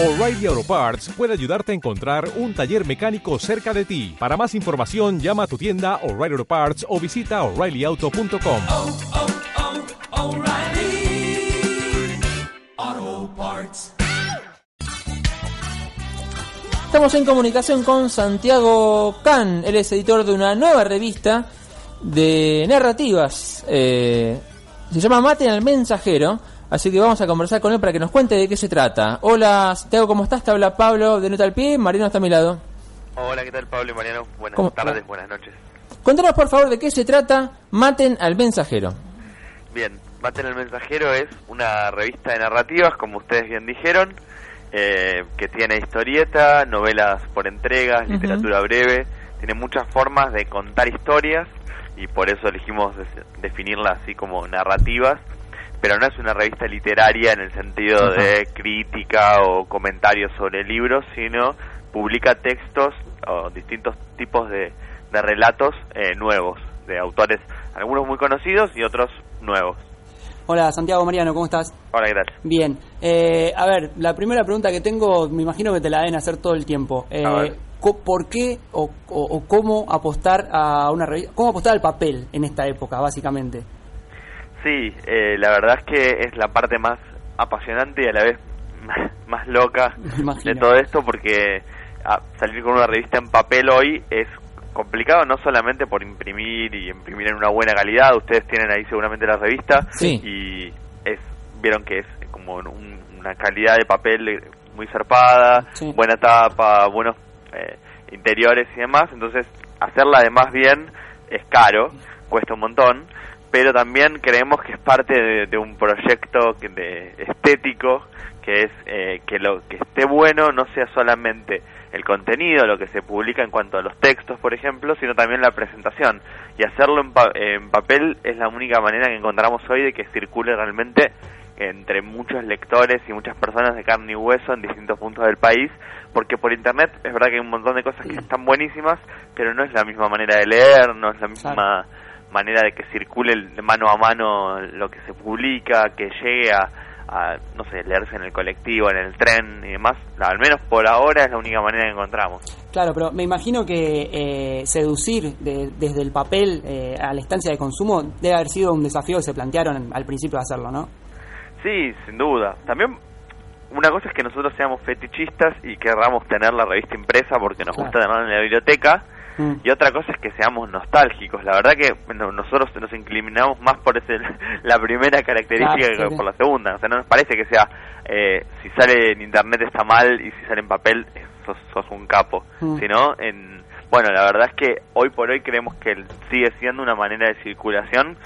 O'Reilly Auto Parts puede ayudarte a encontrar un taller mecánico cerca de ti. Para más información, llama a tu tienda O'Reilly Auto Parts o visita oreillyauto.com. oh, oh, Parts. Estamos en comunicación con Santiago Can, él es editor de una nueva revista de narrativas. eh, se llama Maten al Mensajero, así que vamos a conversar con él para que nos cuente de qué se trata. Hola Santiago, ¿cómo estás? Te habla Pablo de Nota al Pie, Mariano está a mi lado. Hola, ¿qué tal Pablo y Mariano? Buenas ¿Cómo- tardes, buenas noches. Cuéntanos por favor de qué se trata Maten al Mensajero. Bien, Maten el Mensajero es una revista de narrativas, como ustedes bien dijeron, eh, que tiene historieta, novelas por entregas, literatura breve, tiene muchas formas de contar historias y por eso elegimos definirla así como narrativas, pero no es una revista literaria en el sentido de crítica o comentarios sobre libros, sino publica textos o distintos tipos de, de relatos eh, nuevos, de autores, algunos muy conocidos y otros nuevos. Hola Santiago Mariano, ¿cómo estás? Hola, ¿qué tal? Bien. Eh, a ver, la primera pregunta que tengo, me imagino que te la deben hacer todo el tiempo. Eh, ¿Por qué o, o- o cómo apostar a una revista, cómo apostar al papel en esta época, básicamente? Sí, eh, la verdad es que es la parte más apasionante y a la vez más, más loca de todo esto porque ah, salir con una revista en papel hoy es complicado no solamente por imprimir y imprimir en una buena calidad, ustedes tienen ahí seguramente la revista Sí. y es vieron que es como un- una calidad de papel eh, muy zarpada, Sí. buena tapa, buenos eh, interiores y demás, entonces hacerla además bien es caro, cuesta un montón, pero también creemos que es parte de, de un proyecto que de estético que es eh, que lo que esté bueno no sea solamente el contenido, lo que se publica en cuanto a los textos, por ejemplo, sino también la presentación. Y hacerlo en, pa- en papel es la única manera que encontramos hoy de que circule realmente entre muchos lectores y muchas personas de carne y hueso en distintos puntos del país, porque por internet es verdad que hay un montón de cosas que están buenísimas, pero no es la misma manera de leer, no es la misma manera de que circule de mano a mano lo que se publica, que llegue a, a, no sé, leerse en el colectivo, en el tren y demás. Al menos por ahora es la única manera que encontramos. Claro, pero me imagino que eh, seducir de- desde el papel eh, a la instancia de consumo debe haber sido un desafío que se plantearon al principio de hacerlo, ¿no? Sí, sin duda. También una cosa es que nosotros seamos fetichistas y querramos tener la revista impresa porque nos Claro. gusta tenerla en la biblioteca. Mm. Y otra cosa es que seamos nostálgicos. La verdad que bueno, nosotros nos inclinamos más por ese, la primera característica Claro, que por la segunda. O sea, no nos parece que sea, eh, si sale en internet está mal y si sale en papel eh, sos, sos un capo. Mm. Sino, en, bueno, la verdad es que hoy por hoy creemos que sigue siendo una manera de circulación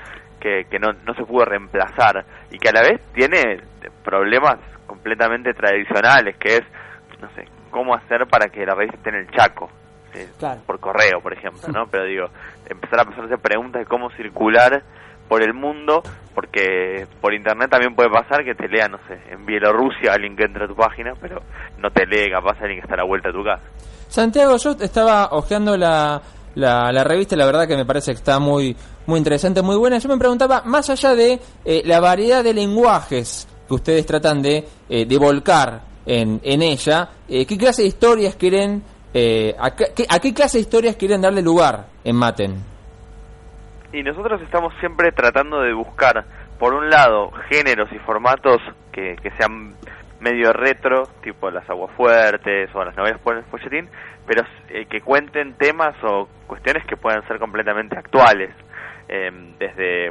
que, que no, no se pudo reemplazar y que a la vez tiene problemas completamente tradicionales, que es, no sé, cómo hacer para que la revista esté en el Chaco, Claro. por correo, por ejemplo, ¿no? Pero digo, empezar a hacerse preguntas de cómo circular por el mundo, porque por internet también puede pasar que te lea, no sé, en Bielorrusia alguien que entra a tu página, pero no te lee capaz alguien que está a la vuelta de tu casa. Santiago, yo estaba hojeando la, la, la revista, la verdad que me parece que está muy, muy interesante, muy buena. Yo me preguntaba, más allá de eh, la variedad de lenguajes que ustedes tratan de, eh, de volcar en, en ella, eh, ¿qué clase de historias quieren, eh, a, qué, a qué clase de historias quieren darle lugar en Maten? Y nosotros estamos siempre tratando de buscar, por un lado, géneros y formatos que, que sean medio retro, tipo las aguafuertes o las novelas por el folletín, pero eh, que cuenten temas o cuestiones que puedan ser completamente actuales. Eh, desde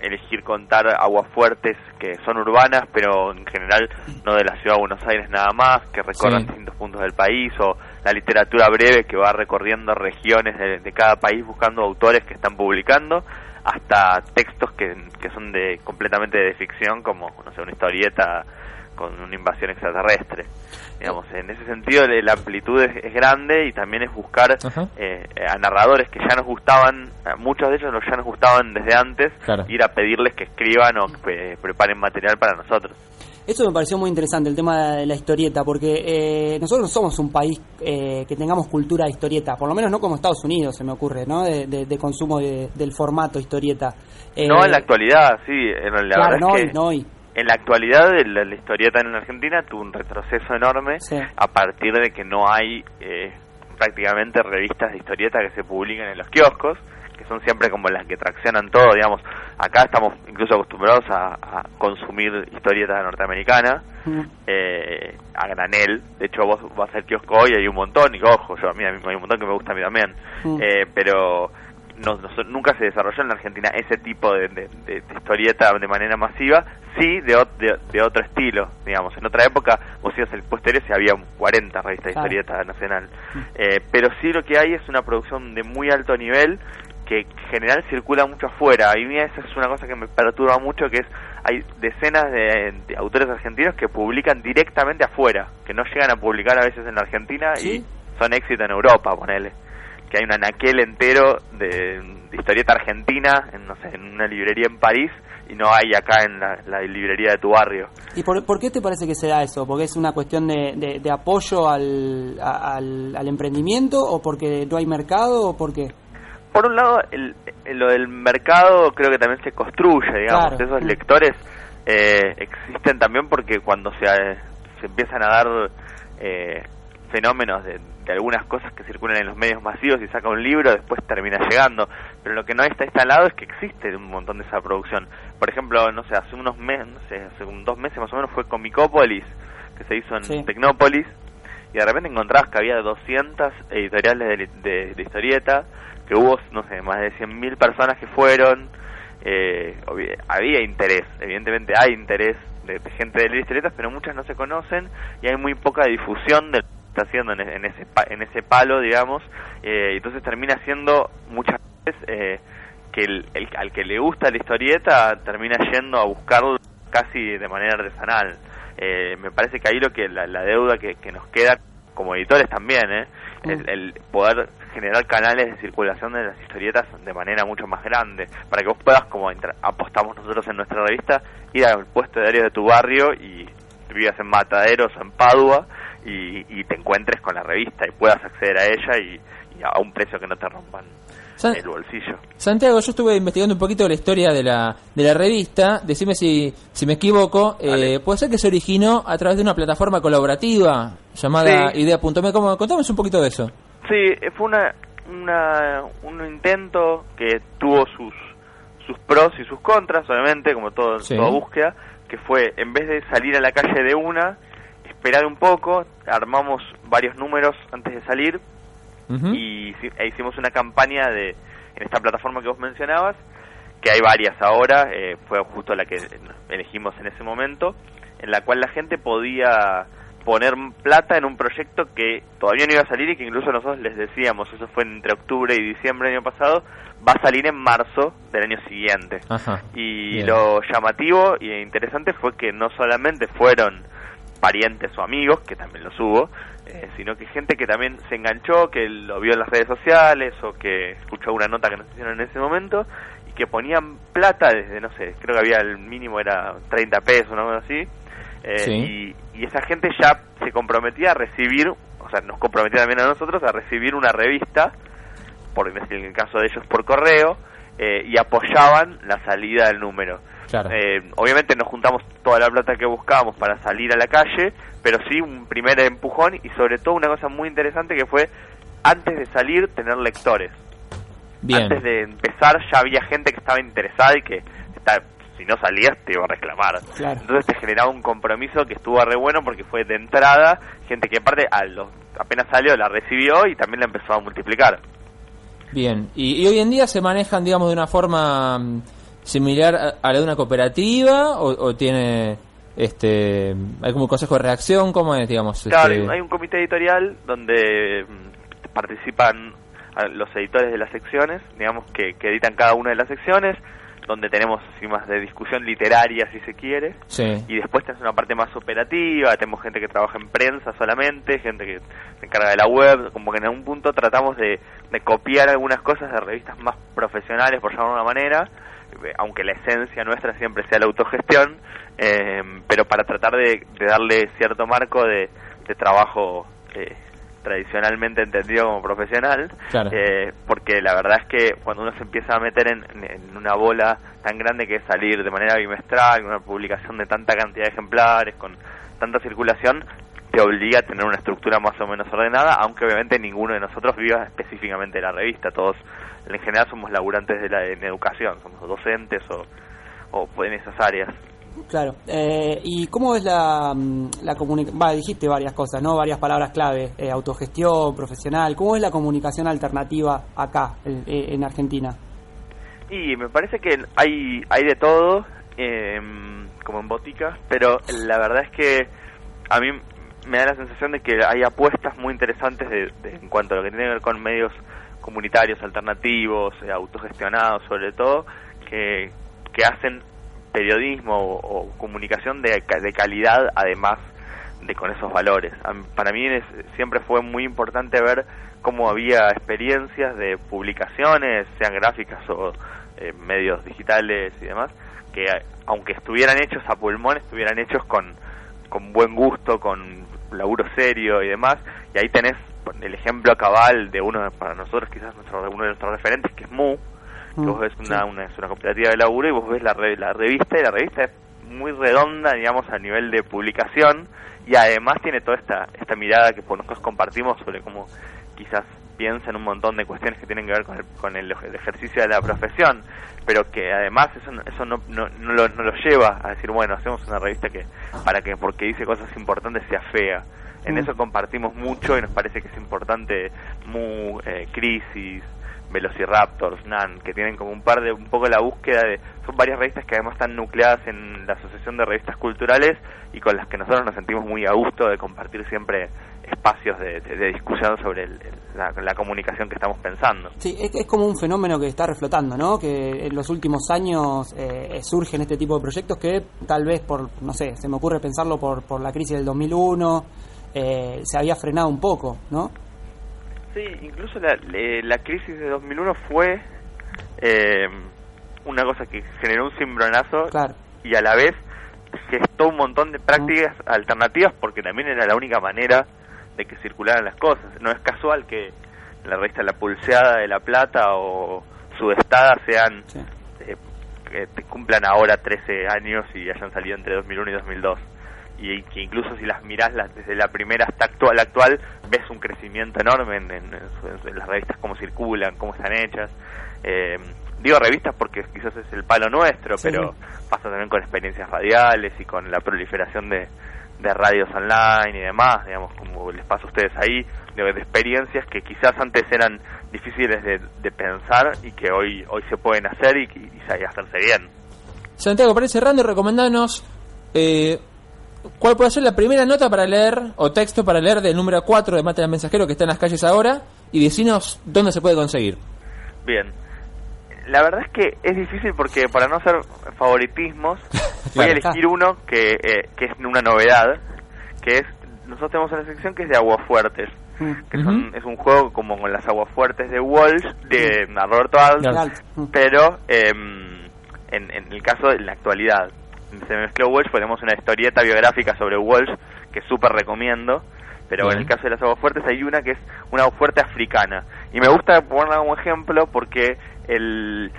elegir contar aguafuertes que son urbanas, pero en general no de la ciudad de Buenos Aires nada más, que recorran Sí. distintos puntos del país, o la literatura breve que va recorriendo regiones de, cada país buscando autores que están publicando, hasta textos que, que son de completamente de ficción, como no sé, una historieta con una invasión extraterrestre. Digamos, en ese sentido la amplitud es, es grande y también es buscar eh, a narradores que ya nos gustaban, muchos de ellos ya nos gustaban desde antes, Claro. ir a pedirles que escriban o que preparen material para nosotros. Eso me pareció muy interesante, el tema de la historieta, porque eh, nosotros no somos un país eh, que tengamos cultura de historieta, por lo menos no como Estados Unidos, se me ocurre, ¿no? De, de- de consumo de- del formato historieta. Eh, no en la actualidad, sí, en la Claro, verdad no es que no hoy. En la actualidad la, la historieta en Argentina tuvo un retroceso enorme Sí. a partir de que no hay eh, prácticamente revistas de historieta que se publiquen en los kioscos, que son siempre como las que traccionan todo, digamos. Acá estamos incluso acostumbrados a, a consumir historietas norteamericanas Mm. eh, a granel. De hecho, vos vas al kiosco hoy y hay un montón, y ojo, yo a mí, a mí hay un montón que me gusta a mí también. Mm. Eh, pero no, no- nunca se desarrolló en la Argentina ese tipo de, de- de- historieta de manera masiva, sí de, ot- de, de otro estilo, digamos. En otra época, vos ibas al posterior y había 40 revistas de historieta nacional. Eh, pero sí lo que hay es una producción de muy alto nivel que en general circula mucho afuera. Y mira, esa es una cosa que me perturba mucho, que es hay decenas de, de autores argentinos que publican directamente afuera, que no llegan a publicar a veces en la Argentina ¿Sí? y son éxito en Europa, ponele. Que hay un anaquel entero de, de historieta argentina, en, no sé, en una librería en París, y no hay acá en la, la librería de tu barrio. ¿Y por, por qué te parece que se da eso? ¿Porque es una cuestión de, de- de apoyo al, a- al, al emprendimiento o porque no hay mercado o porque por un lado, el, lo del mercado creo que también se construye, digamos. Claro. Esos lectores eh, existen también porque cuando se, se empiezan a dar eh, fenómenos de, de algunas cosas que circulan en los medios masivos y saca un libro, después termina llegando. Pero lo que no está instalado es que existe un montón de esa producción. Por ejemplo, no sé, hace unos meses, no sé, hace un- dos meses más o menos fue Comicópolis, que se hizo en Sí. Tecnópolis, y de repente encontrabas que había 200 editoriales de, de- de historieta, que hubo, no sé, más de 100.000 personas que fueron, eh, había interés, evidentemente hay interés de, gente de leer historietas, pero muchas no se conocen y hay muy poca difusión de lo que está haciendo en, e- en ese, en ese palo, digamos, eh, entonces termina siendo muchas veces eh, que el, el- al que le gusta la historieta termina yendo a buscarlo casi de manera artesanal. Eh, me parece que ahí lo que la, la deuda que, que nos queda como editores también, ¿eh? Mm. el, el poder generar canales de circulación de las historietas de manera mucho más grande, para que vos puedas, como apostamos nosotros en nuestra revista, ir al puesto de diario de tu barrio y vivas en Mataderos o en Padua y, y te encuentres con la revista y puedas acceder a ella y, y a un precio que no te rompan San- el bolsillo. Santiago, yo estuve investigando un poquito la historia de la, de la revista. Decime si, si me equivoco. Eh, puede ser que se originó a través de una plataforma colaborativa llamada Sí. idea.me. Contame un poquito de eso. Sí, eh, fue una, una, un intento que tuvo sus, sus pros y sus contras, obviamente, como todo, Sí. toda búsqueda, que fue, en vez de salir a la calle de una, esperar un poco, armamos varios números antes de salir y e hicimos una campaña de en esta plataforma que vos mencionabas, que hay varias ahora, eh, fue justo la que elegimos en ese momento, en la cual la gente podía poner plata en un proyecto que todavía no iba a salir y que incluso nosotros les decíamos, eso fue entre octubre y diciembre del año pasado, va a salir en marzo del año siguiente. Ajá. Y Bien. lo llamativo y interesante fue que no solamente fueron parientes o amigos, que también los hubo, eh, sino que gente que también se enganchó, que lo vio en las redes sociales o que escuchó una nota que nos hicieron en ese momento y que ponían plata desde, no sé, creo que había el mínimo era 30 pesos, una cosa así. eh, Sí. y, y esa gente ya se comprometía a recibir, o sea, nos comprometía también a nosotros a recibir una revista, por en el caso de ellos por correo, eh, y apoyaban la salida del número. Claro. Eh, obviamente no juntamos toda la plata que buscábamos para salir a la calle, pero sí un primer empujón y sobre todo una cosa muy interesante que fue antes de salir tener lectores. Bien. Antes de empezar ya había gente que estaba interesada y que está, si no salías te iba a reclamar. Claro. Entonces te generaba un compromiso que estuvo re bueno porque fue de entrada gente que aparte a los, apenas salió la recibió y también la empezó a multiplicar. Bien. Y, y hoy en día se manejan, digamos, de una forma mm, similar a, a la de una cooperativa o, o tiene este hay como un consejo de reacción cómo es digamos Claro, este- hay un comité editorial donde mm, participan los editores de las secciones, digamos que, que editan cada una de las secciones, donde tenemos así más de discusión literaria si se quiere, sí. Y después tenemos una parte más operativa, tenemos gente que trabaja en prensa solamente, gente que se encarga de la web, como que en algún punto tratamos de, de copiar algunas cosas de revistas más profesionales, por llamarlo de una manera, aunque la esencia nuestra siempre sea la autogestión, eh, pero para tratar de, de darle cierto marco de, de trabajo eh, tradicionalmente entendido como profesional, Claro. eh, porque la verdad es que cuando uno se empieza a meter en, en una bola tan grande que es salir de manera bimestral, con una publicación de tanta cantidad de ejemplares, con tanta circulación, te obliga a tener una estructura más o menos ordenada, aunque obviamente ninguno de nosotros viva específicamente de la revista, todos en general somos laburantes de la en educación, somos docentes o, o en esas áreas. Claro. Eh, ¿Y cómo es la, mm, la comunicación? Dijiste varias cosas, ¿no? Varias palabras clave. Eh, autogestión, profesional. ¿Cómo es la comunicación alternativa acá, en, en Argentina? Y me parece que hay, hay de todo, eh, como en botica, pero la verdad es que a mí me da la sensación de que hay apuestas muy interesantes de, de- en cuanto a lo que tiene que ver con medios comunitarios, alternativos, eh, autogestionados sobre todo, que, que hacen periodismo o, comunicación de, de calidad además de con esos valores. Para mí es- siempre fue muy importante ver cómo había experiencias de publicaciones, sean gráficas o eh, medios digitales y demás, que a- aunque estuvieran hechos a pulmón, estuvieran hechos con, con buen gusto, con laburo serio y demás. Y ahí tenés el ejemplo cabal de uno, de- para nosotros quizás nuestro, uno de nuestros referentes, que es Mu, que Mm, vos ves una, sí. una, es una cooperativa de laburo y vos ves la, re- la revista y la revista es muy redonda, digamos, a nivel de publicación y además tiene toda esta, esta mirada que por nosotros compartimos sobre cómo quizás piensa en un montón de cuestiones que tienen que ver con el, con el, ejercicio de la profesión, pero que además eso, no- eso no, no, no lo, no lo lleva a decir, bueno, hacemos una revista que para que porque dice cosas importantes sea fea. En Mm. eso compartimos mucho y nos parece que es importante Mu, eh, Crisis, Velociraptors, NAN, que tienen como un par de, un poco la búsqueda de, son varias revistas que además están nucleadas en la Asociación de Revistas Culturales y con las que nosotros nos sentimos muy a gusto de compartir siempre espacios de, de- de discusión sobre el- la, la comunicación que estamos pensando. Sí, es, es como un fenómeno que está reflotando, ¿no? Que en los últimos años eh, surgen este tipo de proyectos que tal vez por, no sé, se me ocurre pensarlo por, por la crisis del 2001, eh, se había frenado un poco, ¿no? Sí, incluso la, le- la crisis de 2001 fue eh, una cosa que generó un cimbronazo Claro. y a la vez gestó un montón de prácticas alternativas porque también era la única manera de que circularan las cosas. No es casual que la revista La Pulseada de La Plata o Sudestada sean Sí. eh, que te cumplan ahora 13 años y hayan salido entre 2001 y 2002 y que incluso si las mirás las- desde la primera hasta actual actual ves un crecimiento enorme en, en- en las revistas cómo circulan cómo están hechas Eh, digo revistas porque quizás es el palo nuestro Sí. pero pasa también con experiencias radiales y con la proliferación de, de radios online y demás digamos como les pasa a ustedes ahí de, de experiencias que quizás antes eran difíciles de, de pensar y que hoy hoy se pueden hacer y, y, y hacerse bien Santiago, para ir cerrando, recomendanos eh, cuál puede ser la primera nota para leer o texto para leer del número 4 de Mate al Mensajero que está en las calles ahora y decinos dónde se puede conseguir. Bien. La verdad es que es difícil porque para no hacer favoritismos, voy a elegir uno que, eh, que es una novedad, que es, nosotros tenemos una sección que es de aguafuertes, Mm. que son, es un juego como con las aguafuertes de Walsh, de Roberto Alt, Claro. Mm. pero em, en, en el caso de la actualidad. Se mezcló Walsh, ponemos una historieta biográfica sobre Walsh, que súper recomiendo, pero Bien. en el caso de las aguas fuertes hay una que es una agua fuerte africana. Y me gusta ponerla como ejemplo porque el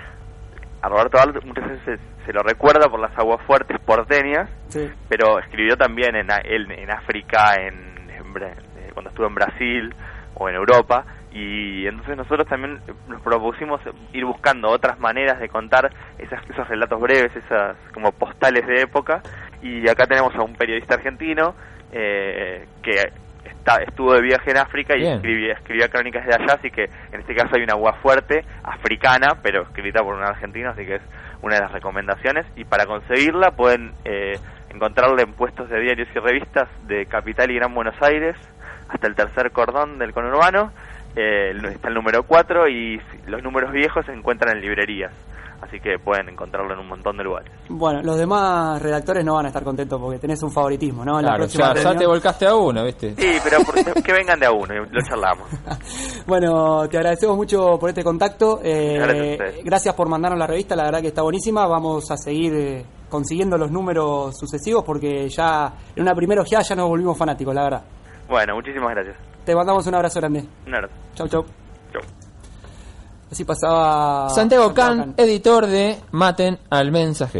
a Roberto Alt muchas veces se, se lo recuerda por las aguas fuertes porteñas, Sí. pero escribió también en, en, en África, en, en eh, cuando estuvo en Brasil o en Europa, y entonces nosotros también nos propusimos ir buscando otras maneras de contar esas, esos relatos breves, esas como postales de época, y acá tenemos a un periodista argentino eh, que está, estuvo de viaje en África y escribía, escribía crónicas de allá, así que en este caso hay una agua fuerte africana, pero escrita por un argentino, así que es una de las recomendaciones. Y para conseguirla pueden eh, encontrarla en puestos de diarios y revistas de Capital y Gran Buenos Aires hasta el tercer cordón del conurbano. Eh, está el número 4 y los números viejos se encuentran en librerías, así que pueden encontrarlo en un montón de lugares. Bueno, los demás redactores no van a estar contentos porque tenés un favoritismo, ¿no? En la Claro, próxima ya, ya te volcaste a uno, ¿viste? Sí, pero por- que vengan de a uno y lo charlamos. Bueno, te agradecemos mucho por este contacto. Eh, Gracias gracias por mandarnos la revista, la verdad que está buenísima. Vamos a seguir eh, consiguiendo los números sucesivos porque ya en una primera ojeada ya nos volvimos fanáticos, la verdad. Bueno, muchísimas gracias. Te mandamos un abrazo grande. Nerd. Chau, chau. Chau. Así pasaba Santiago Can, editor de Maten al Mensaje.